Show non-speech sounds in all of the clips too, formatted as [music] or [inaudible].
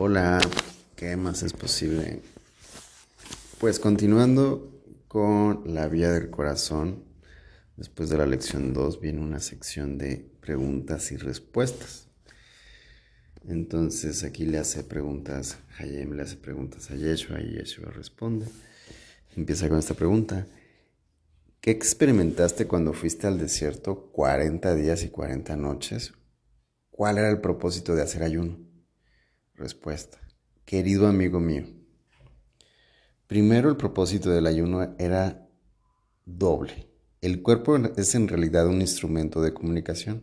Hola, ¿qué más es posible? Pues continuando con la vía del corazón, después de la lección 2 viene una sección de preguntas y respuestas. Entonces aquí le hace preguntas, Hayem le hace preguntas a Yeshua y Yeshua responde. Empieza con esta pregunta. ¿Qué experimentaste cuando fuiste al desierto 40 días y 40 noches? ¿Cuál era el propósito de hacer ayuno? Respuesta. Querido amigo mío, primero el propósito del ayuno era doble. El cuerpo es en realidad un instrumento de comunicación.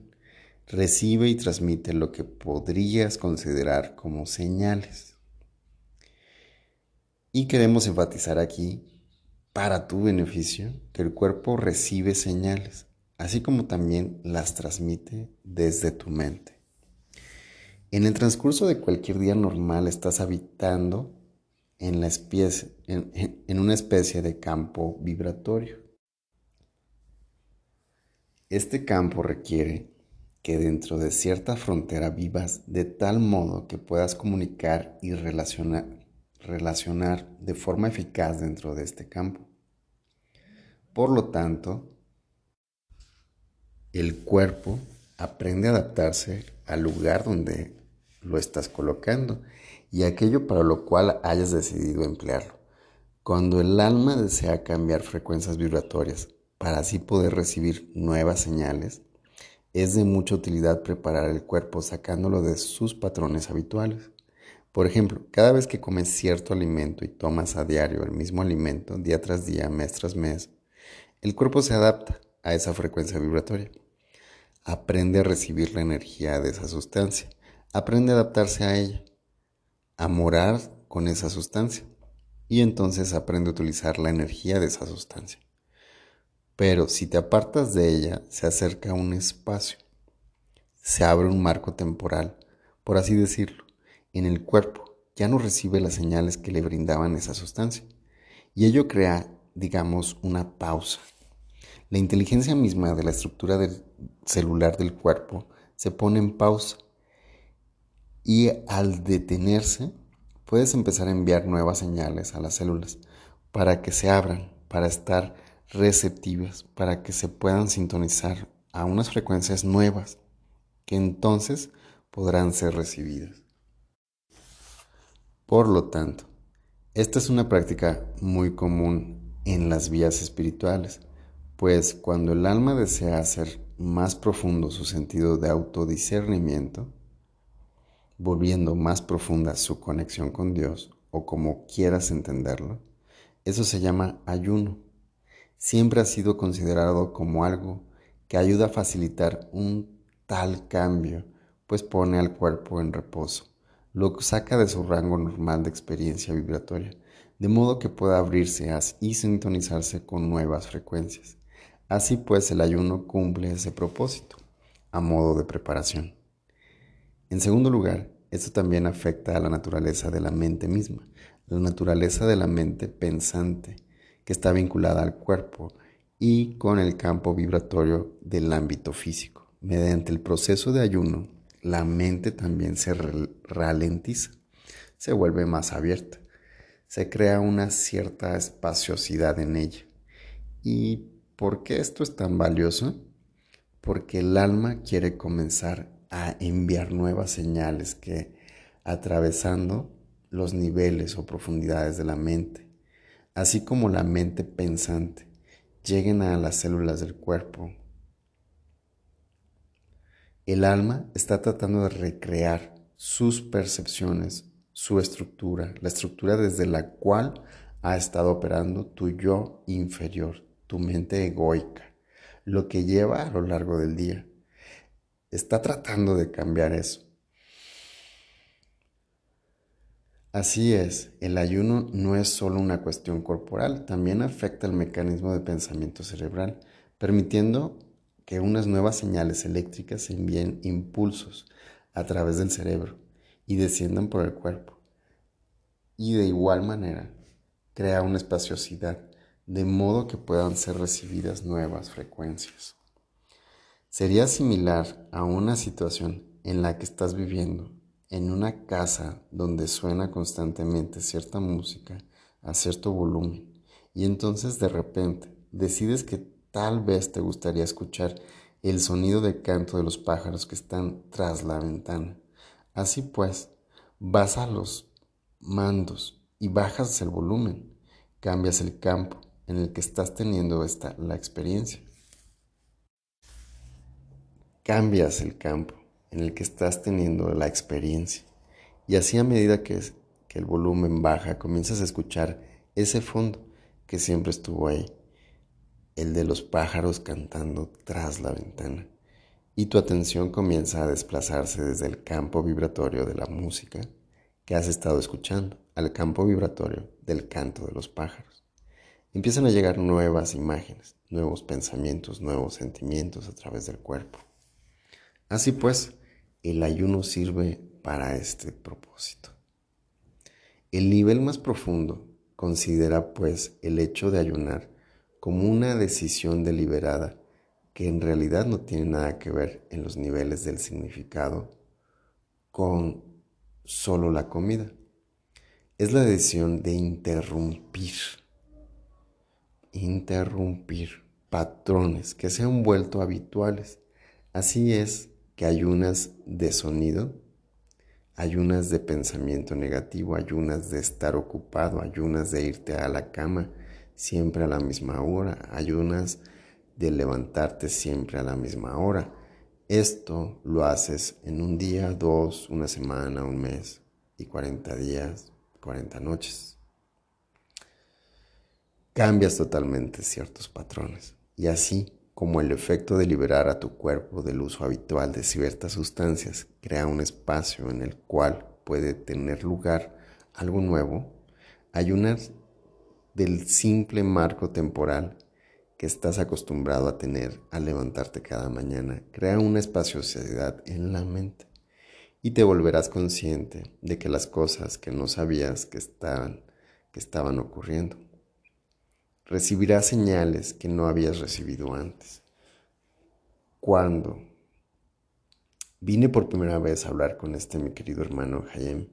Recibe y transmite lo que podrías considerar como señales. Y queremos enfatizar aquí, para tu beneficio, que el cuerpo recibe señales, así como también las transmite desde tu mente. En el transcurso de cualquier día normal estás habitando en, en, una especie de campo vibratorio. Este campo requiere que dentro de cierta frontera vivas de tal modo que puedas comunicar y relacionar de forma eficaz dentro de este campo. Por lo tanto, el cuerpo aprende a adaptarse al lugar donde lo estás colocando y aquello para lo cual hayas decidido emplearlo. Cuando el alma desea cambiar frecuencias vibratorias para así poder recibir nuevas señales, es de mucha utilidad preparar el cuerpo sacándolo de sus patrones habituales. Por ejemplo, cada vez que comes cierto alimento y tomas a diario el mismo alimento, día tras día, mes tras mes, el cuerpo se adapta a esa frecuencia vibratoria. Aprende a recibir la energía de esa sustancia aprende a adaptarse a ella, a morar con esa sustancia y entonces aprende a utilizar la energía de esa sustancia. Pero si te apartas de ella, se acerca un espacio, se abre un marco temporal, por así decirlo, en el cuerpo ya no recibe las señales que le brindaban esa sustancia. Y ello crea, digamos, una pausa. La inteligencia misma de la estructura celular del cuerpo se pone en pausa y al detenerse puedes empezar a enviar nuevas señales a las células para que se abran, para estar receptivas, para que se puedan sintonizar a unas frecuencias nuevas que entonces podrán ser recibidas. Por lo tanto, esta es una práctica muy común en las vías espirituales, pues cuando el alma desea hacer más profundo su sentido de autodiscernimiento, volviendo más profunda su conexión con Dios, o como quieras entenderlo, eso se llama ayuno. Siempre ha sido considerado como algo que ayuda a facilitar un tal cambio, pues pone al cuerpo en reposo, lo saca de su rango normal de experiencia vibratoria, de modo que pueda abrirse y sintonizarse con nuevas frecuencias. Así pues el ayuno cumple ese propósito, a modo de preparación. En segundo lugar, esto también afecta a la naturaleza de la mente misma, la naturaleza de la mente pensante, que está vinculada al cuerpo y con el campo vibratorio del ámbito físico. Mediante el proceso de ayuno, la mente también se ralentiza, se vuelve más abierta, se crea una cierta espaciosidad en ella. ¿Y por qué esto es tan valioso? Porque el alma quiere comenzar a enviar nuevas señales que atravesando los niveles o profundidades de la mente, así como la mente pensante, lleguen a las células del cuerpo. El alma está tratando de recrear sus percepciones, su estructura, la estructura desde la cual ha estado operando tu yo inferior, tu mente egoica, lo que lleva a lo largo del día está tratando de cambiar eso. Así es, el ayuno no es solo una cuestión corporal, también afecta el mecanismo de pensamiento cerebral, permitiendo que unas nuevas señales eléctricas envíen impulsos a través del cerebro y desciendan por el cuerpo. Y de igual manera, crea una espaciosidad, de modo que puedan ser recibidas nuevas frecuencias. Sería similar a una situación en la que estás viviendo en una casa donde suena constantemente cierta música a cierto volumen y entonces de repente decides que tal vez te gustaría escuchar el sonido de canto de los pájaros que están tras la ventana. Así pues, vas a los mandos y bajas el volumen, cambias el campo en el que estás teniendo esta, la experiencia. Cambias el campo en el que estás teniendo la experiencia. Y así a medida que, que el volumen baja, comienzas a escuchar ese fondo que siempre estuvo ahí, el de los pájaros cantando tras la ventana. Y tu atención comienza a desplazarse desde el campo vibratorio de la música que has estado escuchando al campo vibratorio del canto de los pájaros. Empiezan a llegar nuevas imágenes, nuevos pensamientos, nuevos sentimientos a través del cuerpo. Así pues, el ayuno sirve para este propósito. El nivel más profundo considera pues el hecho de ayunar como una decisión deliberada que en realidad no tiene nada que ver en los niveles del significado con solo la comida. Es la decisión de interrumpir, interrumpir patrones que se han vuelto habituales. Así es que ayunas de sonido, ayunas de pensamiento negativo, ayunas de estar ocupado, ayunas de irte a la cama siempre a la misma hora, ayunas de levantarte siempre a la misma hora. Esto lo haces en un día, dos, una semana, un mes y 40 días, 40 noches. Cambias totalmente ciertos patrones y así como el efecto de liberar a tu cuerpo del uso habitual de ciertas sustancias crea un espacio en el cual puede tener lugar algo nuevo, ayunar del simple marco temporal que estás acostumbrado a tener al levantarte cada mañana. Crea una espaciosidad en la mente y te volverás consciente de que las cosas que no sabías que estaban, que estaban ocurriendo recibirás señales que no habías recibido antes. Cuando vine por primera vez a hablar con este mi querido hermano Hayem,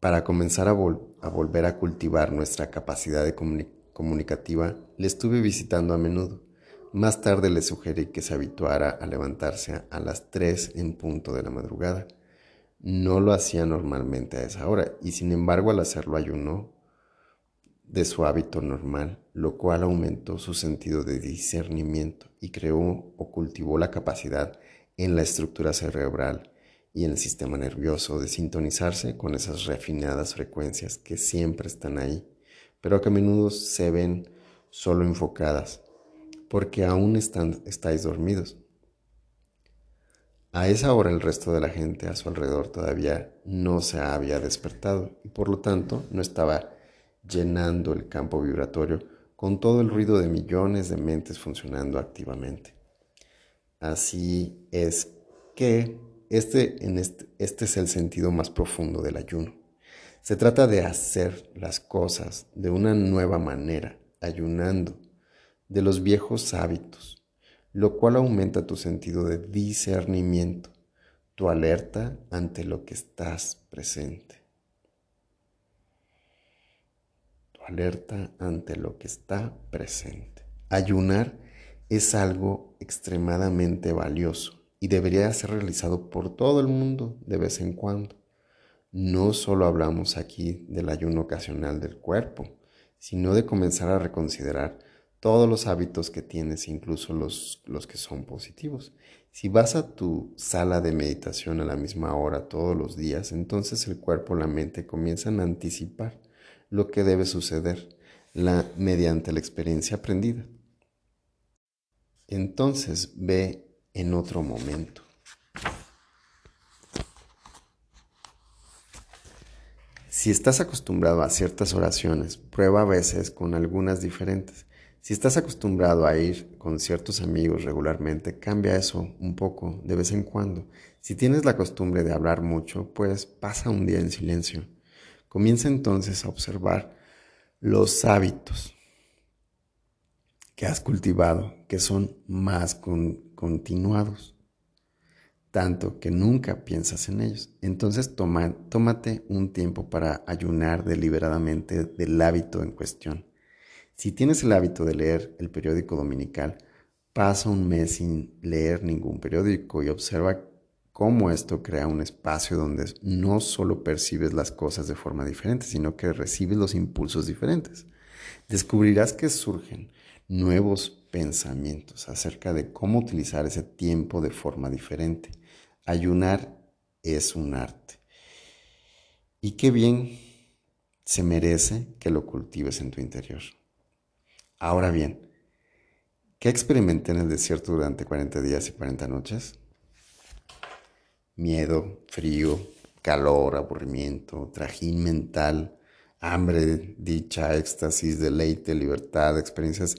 para comenzar a, volver a cultivar nuestra capacidad comunicativa, le estuve visitando a menudo. Más tarde le sugerí que se habituara a levantarse a las 3 en punto de la madrugada. No lo hacía normalmente a esa hora y sin embargo al hacerlo ayunó de su hábito normal, lo cual aumentó su sentido de discernimiento y creó o cultivó la capacidad en la estructura cerebral y en el sistema nervioso de sintonizarse con esas refinadas frecuencias que siempre están ahí, pero que a menudo se ven solo enfocadas, porque aún estáis dormidos. A esa hora el resto de la gente a su alrededor todavía no se había despertado y por lo tanto no estaba llenando el campo vibratorio con todo el ruido de millones de mentes funcionando activamente. Así es que este, este, este es el sentido más profundo del ayuno. Se trata de hacer las cosas de una nueva manera, ayunando de los viejos hábitos, lo cual aumenta tu sentido de discernimiento, tu alerta ante lo que estás presente. Alerta ante lo que está presente. Ayunar es algo extremadamente valioso y debería ser realizado por todo el mundo de vez en cuando. No solo hablamos aquí del ayuno ocasional del cuerpo, sino de comenzar a reconsiderar todos los hábitos que tienes, incluso los, los que son positivos. Si vas a tu sala de meditación a la misma hora todos los días, entonces el cuerpo y la mente comienzan a anticipar lo que debe suceder la, mediante la experiencia aprendida. Entonces ve en otro momento. Si estás acostumbrado a ciertas oraciones, prueba a veces con algunas diferentes. Si estás acostumbrado a ir con ciertos amigos regularmente, cambia eso un poco de vez en cuando. Si tienes la costumbre de hablar mucho, pues pasa un día en silencio. Comienza entonces a observar los hábitos que has cultivado, que son más continuados. tanto que nunca piensas en ellos. Entonces tómate un tiempo para ayunar deliberadamente del hábito en cuestión. Si tienes el hábito de leer el periódico dominical, pasa un mes sin leer ningún periódico y observa cómo esto crea un espacio donde no solo percibes las cosas de forma diferente, sino que recibes los impulsos diferentes. Descubrirás que surgen nuevos pensamientos acerca de cómo utilizar ese tiempo de forma diferente. Ayunar es un arte. Y qué bien se merece que lo cultives en tu interior. Ahora bien, ¿qué experimenté en el desierto durante 40 días y 40 noches? Miedo, frío, calor, aburrimiento, trajín mental, hambre, dicha, éxtasis, deleite, libertad, experiencias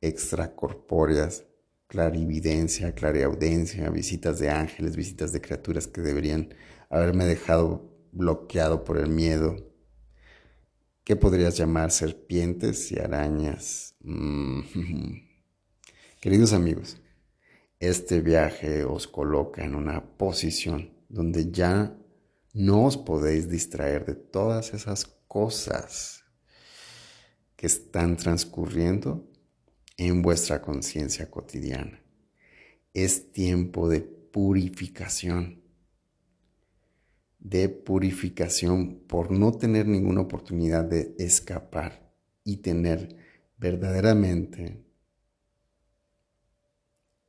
extracorpóreas, clarividencia, clariaudencia, visitas de ángeles, visitas de criaturas que deberían haberme dejado bloqueado por el miedo. ¿Qué podrías llamar serpientes y arañas? Mm. [laughs] Queridos amigos, este viaje os coloca en una posición donde ya no os podéis distraer de todas esas cosas que están transcurriendo en vuestra conciencia cotidiana. Es tiempo de purificación, de purificación por no tener ninguna oportunidad de escapar y tener verdaderamente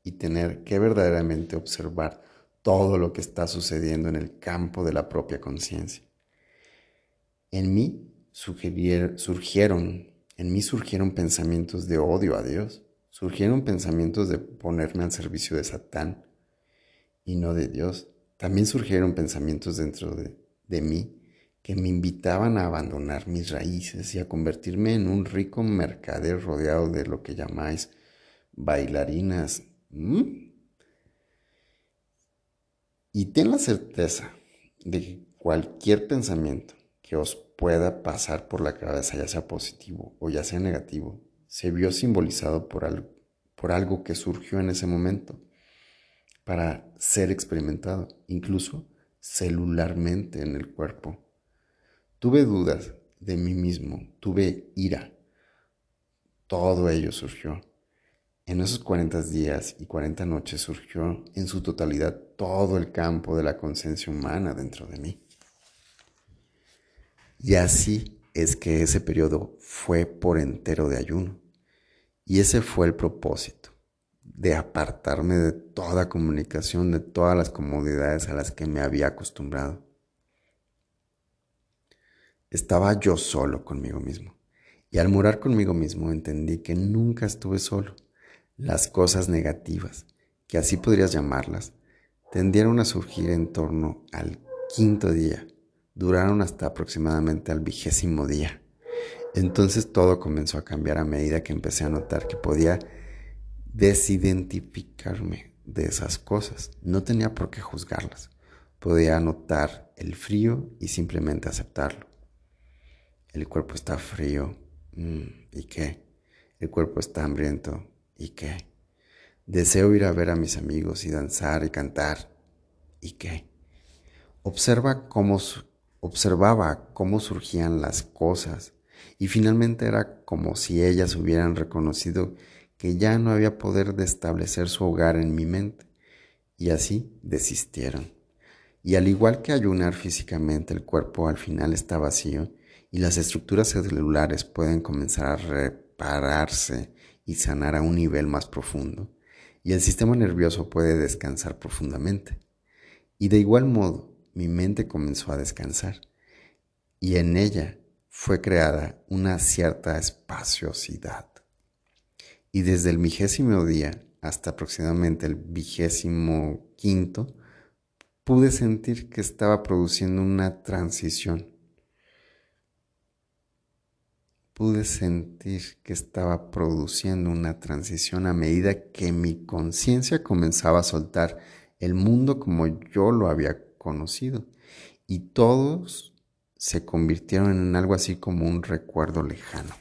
y tener que verdaderamente observar todo lo que está sucediendo en el campo de la propia conciencia. En mí surgieron en mí surgieron pensamientos de odio a Dios, surgieron pensamientos de ponerme al servicio de Satán y no de Dios. También surgieron pensamientos dentro de, de mí que me invitaban a abandonar mis raíces y a convertirme en un rico mercader rodeado de lo que llamáis bailarinas. Y ten la certeza de que cualquier pensamiento que os pueda pasar por la cabeza, ya sea positivo o ya sea negativo, se vio simbolizado por algo, por algo que surgió en ese momento para ser experimentado, incluso celularmente en el cuerpo. Tuve dudas de mí mismo, tuve ira. Todo ello surgió. En esos 40 días y 40 noches surgió en su totalidad todo el campo de la conciencia humana dentro de mí. Y así es que ese periodo fue por entero de ayuno. Y ese fue el propósito, de apartarme de toda comunicación, de todas las comodidades a las que me había acostumbrado. Estaba yo solo conmigo mismo. Y al morar conmigo mismo entendí que nunca estuve solo. Las cosas negativas, que así podrías llamarlas, tendieron a surgir en torno al quinto día duraron hasta aproximadamente al vigésimo día. Entonces todo comenzó a cambiar a medida que empecé a notar que podía desidentificarme de esas cosas. No tenía por qué juzgarlas. Podía notar el frío y simplemente aceptarlo. El cuerpo está frío. Mm, ¿Y qué? El cuerpo está hambriento. ¿Y qué? Deseo ir a ver a mis amigos y danzar y cantar. ¿Y qué? Observa cómo Observaba cómo surgían las cosas y finalmente era como si ellas hubieran reconocido que ya no había poder de establecer su hogar en mi mente y así desistieron. Y al igual que ayunar físicamente, el cuerpo al final está vacío y las estructuras celulares pueden comenzar a repararse y sanar a un nivel más profundo, y el sistema nervioso puede descansar profundamente. Y de igual modo, mi mente comenzó a descansar y en ella fue creada una cierta espaciosidad. Y desde el vigésimo día hasta aproximadamente el vigésimo quinto, pude sentir que estaba produciendo una transición. Pude sentir que estaba produciendo una transición a medida que mi conciencia comenzaba a soltar el mundo como yo lo había conocido. Y todos se convirtieron en algo así como un recuerdo lejano.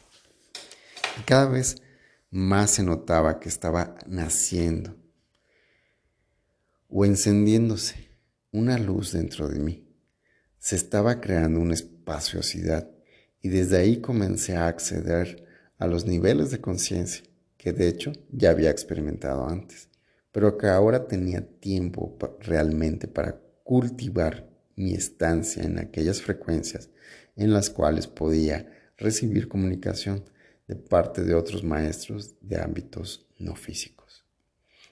Y cada vez más se notaba que estaba naciendo o encendiéndose una luz dentro de mí. Se estaba creando una espaciosidad y desde ahí comencé a acceder a los niveles de conciencia que de hecho ya había experimentado antes, pero que ahora tenía tiempo realmente para cultivar mi estancia en aquellas frecuencias en las cuales podía recibir comunicación de parte de otros maestros de ámbitos no físicos.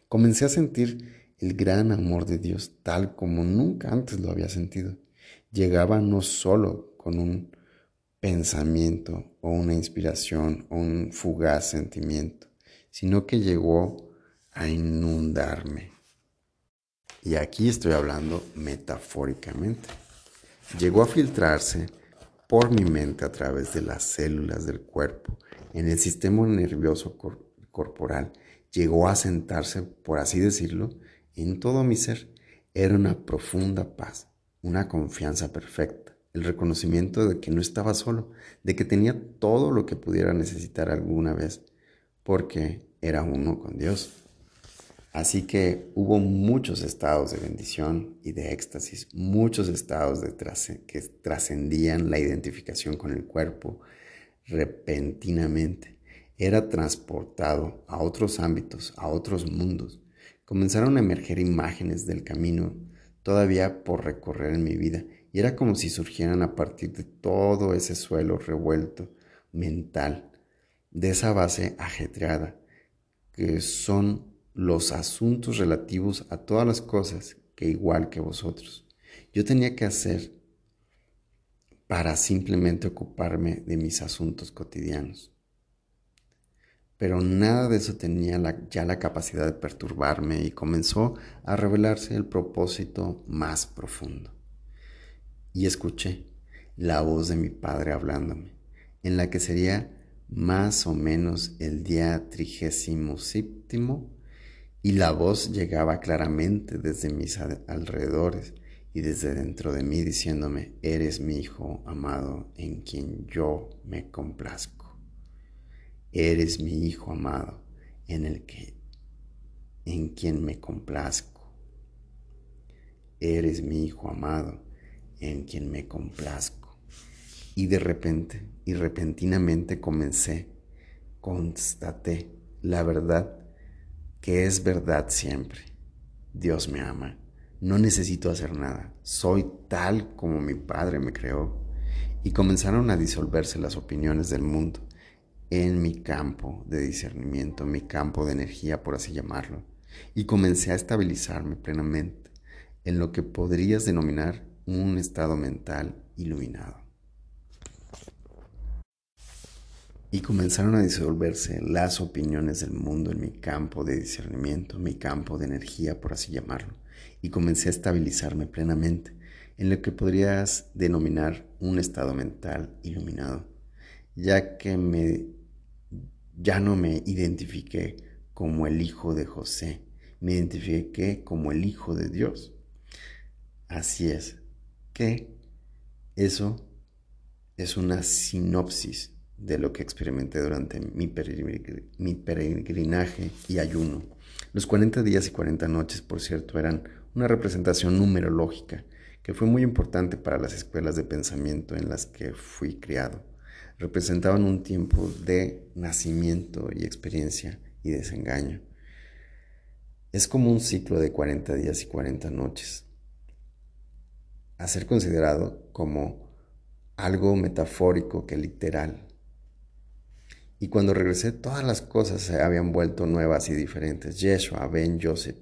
Comencé a sentir el gran amor de Dios tal como nunca antes lo había sentido. Llegaba no solo con un pensamiento o una inspiración o un fugaz sentimiento, sino que llegó a inundarme. Y aquí estoy hablando metafóricamente. Llegó a filtrarse por mi mente a través de las células del cuerpo en el sistema nervioso corporal. Llegó a sentarse, por así decirlo, en todo mi ser. Era una profunda paz, una confianza perfecta, el reconocimiento de que no estaba solo, de que tenía todo lo que pudiera necesitar alguna vez, porque era uno con Dios. Así que hubo muchos estados de bendición y de éxtasis, muchos estados que trascendían la identificación con el cuerpo repentinamente. Era transportado a otros ámbitos, a otros mundos. Comenzaron a emerger imágenes del camino todavía por recorrer en mi vida y era como si surgieran a partir de todo ese suelo revuelto mental, de esa base ajetreada, que son los asuntos relativos a todas las cosas que igual que vosotros. Yo tenía que hacer para simplemente ocuparme de mis asuntos cotidianos. Pero nada de eso tenía ya la capacidad de perturbarme y comenzó a revelarse el propósito más profundo. Y escuché la voz de mi padre hablándome, en la que sería más o menos el día trigésimo séptimo y la voz llegaba claramente desde mis alrededores y desde dentro de mí diciéndome, eres mi hijo amado en quien yo me complazco. Eres mi hijo amado en el que en quien me complazco. Eres mi hijo amado en quien me complazco. Y de repente y repentinamente comencé, constaté la verdad que es verdad siempre. Dios me ama. No necesito hacer nada. Soy tal como mi Padre me creó. Y comenzaron a disolverse las opiniones del mundo en mi campo de discernimiento, mi campo de energía, por así llamarlo. Y comencé a estabilizarme plenamente en lo que podrías denominar un estado mental iluminado. y comenzaron a disolverse las opiniones del mundo en mi campo de discernimiento, mi campo de energía, por así llamarlo, y comencé a estabilizarme plenamente en lo que podrías denominar un estado mental iluminado, ya que me, ya no me identifiqué como el hijo de José, me identifiqué como el hijo de Dios. Así es, que eso es una sinopsis de lo que experimenté durante mi, peregrinaje y ayuno. Los 40 días y 40 noches, por cierto, eran una representación numerológica que fue muy importante para las escuelas de pensamiento en las que fui criado. Representaban un tiempo de nacimiento y experiencia y desengaño. Es como un ciclo de 40 días y 40 noches, a ser considerado como algo metafórico que literal y cuando regresé, todas las cosas se habían vuelto nuevas y diferentes. Yeshua, Ben Joseph,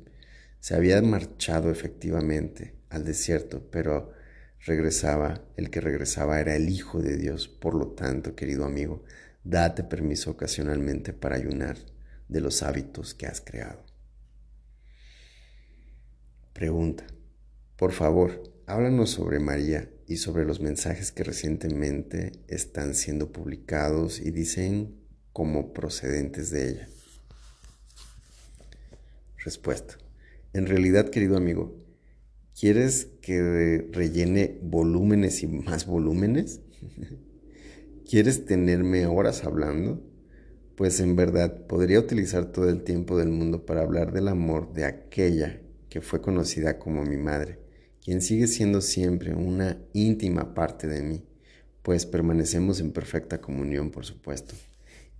se había marchado efectivamente al desierto, pero regresaba, el que regresaba era el Hijo de Dios. Por lo tanto, querido amigo, date permiso ocasionalmente para ayunar de los hábitos que has creado. Pregunta. Por favor, háblanos sobre María y sobre los mensajes que recientemente están siendo publicados y dicen como procedentes de ella. Respuesta. En realidad, querido amigo, ¿quieres que rellene volúmenes y más volúmenes? [laughs] ¿Quieres tenerme horas hablando? Pues en verdad podría utilizar todo el tiempo del mundo para hablar del amor de aquella que fue conocida como mi madre, quien sigue siendo siempre una íntima parte de mí, pues permanecemos en perfecta comunión, por supuesto.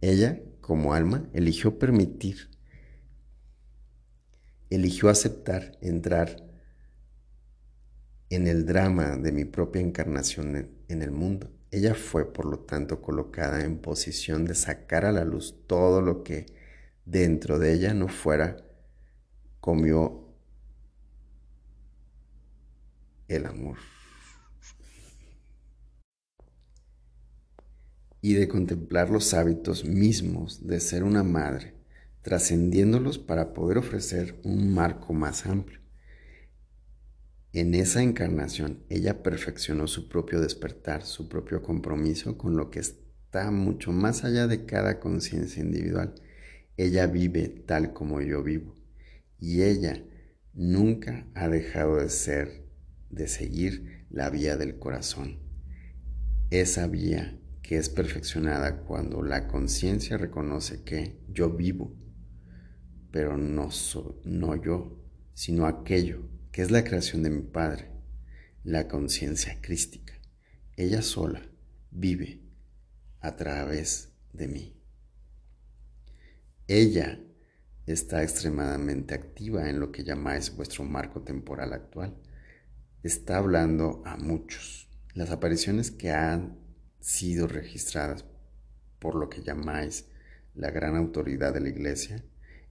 Ella, como alma, eligió permitir, eligió aceptar entrar en el drama de mi propia encarnación en el mundo. Ella fue, por lo tanto, colocada en posición de sacar a la luz todo lo que dentro de ella no fuera comió el amor. Y de contemplar los hábitos mismos de ser una madre, trascendiéndolos para poder ofrecer un marco más amplio. En esa encarnación, ella perfeccionó su propio despertar, su propio compromiso con lo que está mucho más allá de cada conciencia individual. Ella vive tal como yo vivo. Y ella nunca ha dejado de ser, de seguir la vía del corazón. Esa vía que es perfeccionada cuando la conciencia reconoce que yo vivo, pero no, no yo, sino aquello que es la creación de mi Padre, la conciencia crística. Ella sola vive a través de mí. Ella está extremadamente activa en lo que llamáis vuestro marco temporal actual. Está hablando a muchos. Las apariciones que han sido registradas por lo que llamáis la gran autoridad de la iglesia,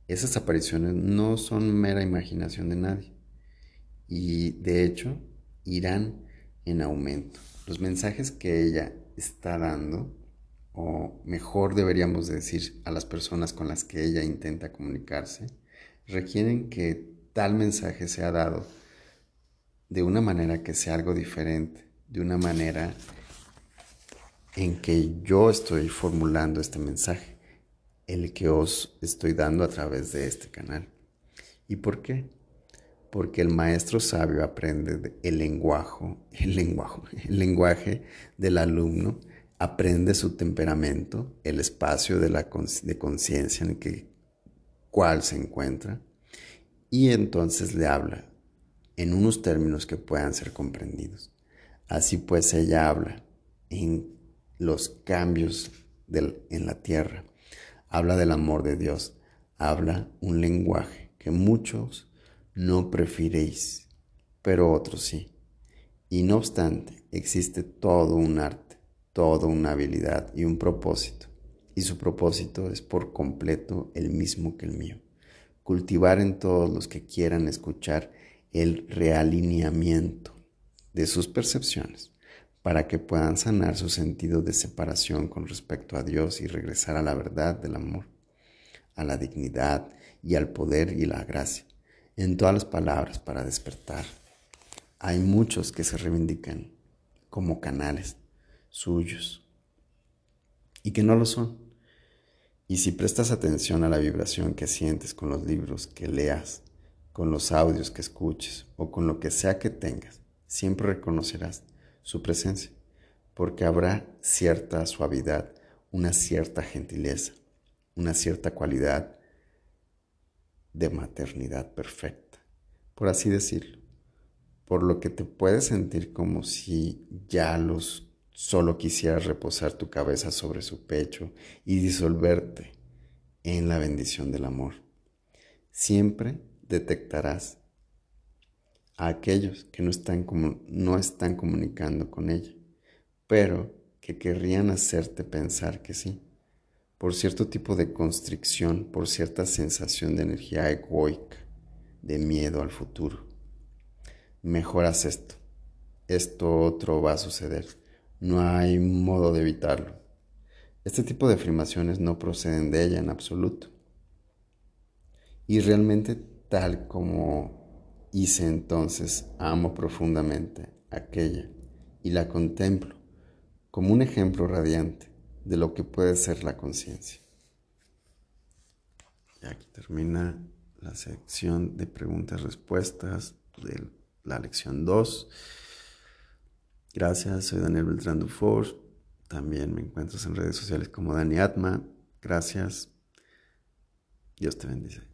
esas apariciones no son mera imaginación de nadie y de hecho irán en aumento. Los mensajes que ella está dando, o mejor deberíamos decir a las personas con las que ella intenta comunicarse, requieren que tal mensaje sea dado de una manera que sea algo diferente, de una manera en que yo estoy formulando este mensaje, el que os estoy dando a través de este canal. ¿Y por qué? porque el maestro sabio aprende el lenguaje, [laughs] el lenguaje, el lenguaje del alumno, aprende su temperamento, el espacio de, de conciencia en el cual se encuentra, y entonces le habla en unos términos que puedan ser comprendidos. Así pues ella habla en los cambios en la tierra, habla del amor de Dios, habla un lenguaje que muchos no prefiréis, pero otros sí. Y no obstante, existe todo un arte, toda una habilidad y un propósito. Y su propósito es por completo el mismo que el mío. Cultivar en todos los que quieran escuchar el realineamiento de sus percepciones para que puedan sanar su sentido de separación con respecto a Dios y regresar a la verdad del amor, a la dignidad y al poder y la gracia en todas las palabras para despertar. Hay muchos que se reivindican como canales suyos y que no lo son. Y si prestas atención a la vibración que sientes con los libros que leas, con los audios que escuches o con lo que sea que tengas, siempre reconocerás su presencia, porque habrá cierta suavidad, una cierta gentileza, una cierta cualidad de maternidad perfecta, por así decirlo, por lo que te puedes sentir como si ya los solo quisieras reposar tu cabeza sobre su pecho y disolverte en la bendición del amor. Siempre detectarás a aquellos que no están, no están comunicando con ella, pero que querrían hacerte pensar que sí por cierto tipo de constricción, por cierta sensación de energía egoica, de miedo al futuro. Mejoras esto. Esto otro va a suceder. No hay modo de evitarlo. Este tipo de afirmaciones no proceden de ella en absoluto. Y realmente tal como hice entonces, amo profundamente aquella y la contemplo como un ejemplo radiante de lo que puede ser la conciencia. Y aquí termina la sección de preguntas-respuestas de la lección 2. Gracias, soy Daniel Beltrán Dufour. También me encuentras en redes sociales como Dani Atma. Gracias. Dios te bendice.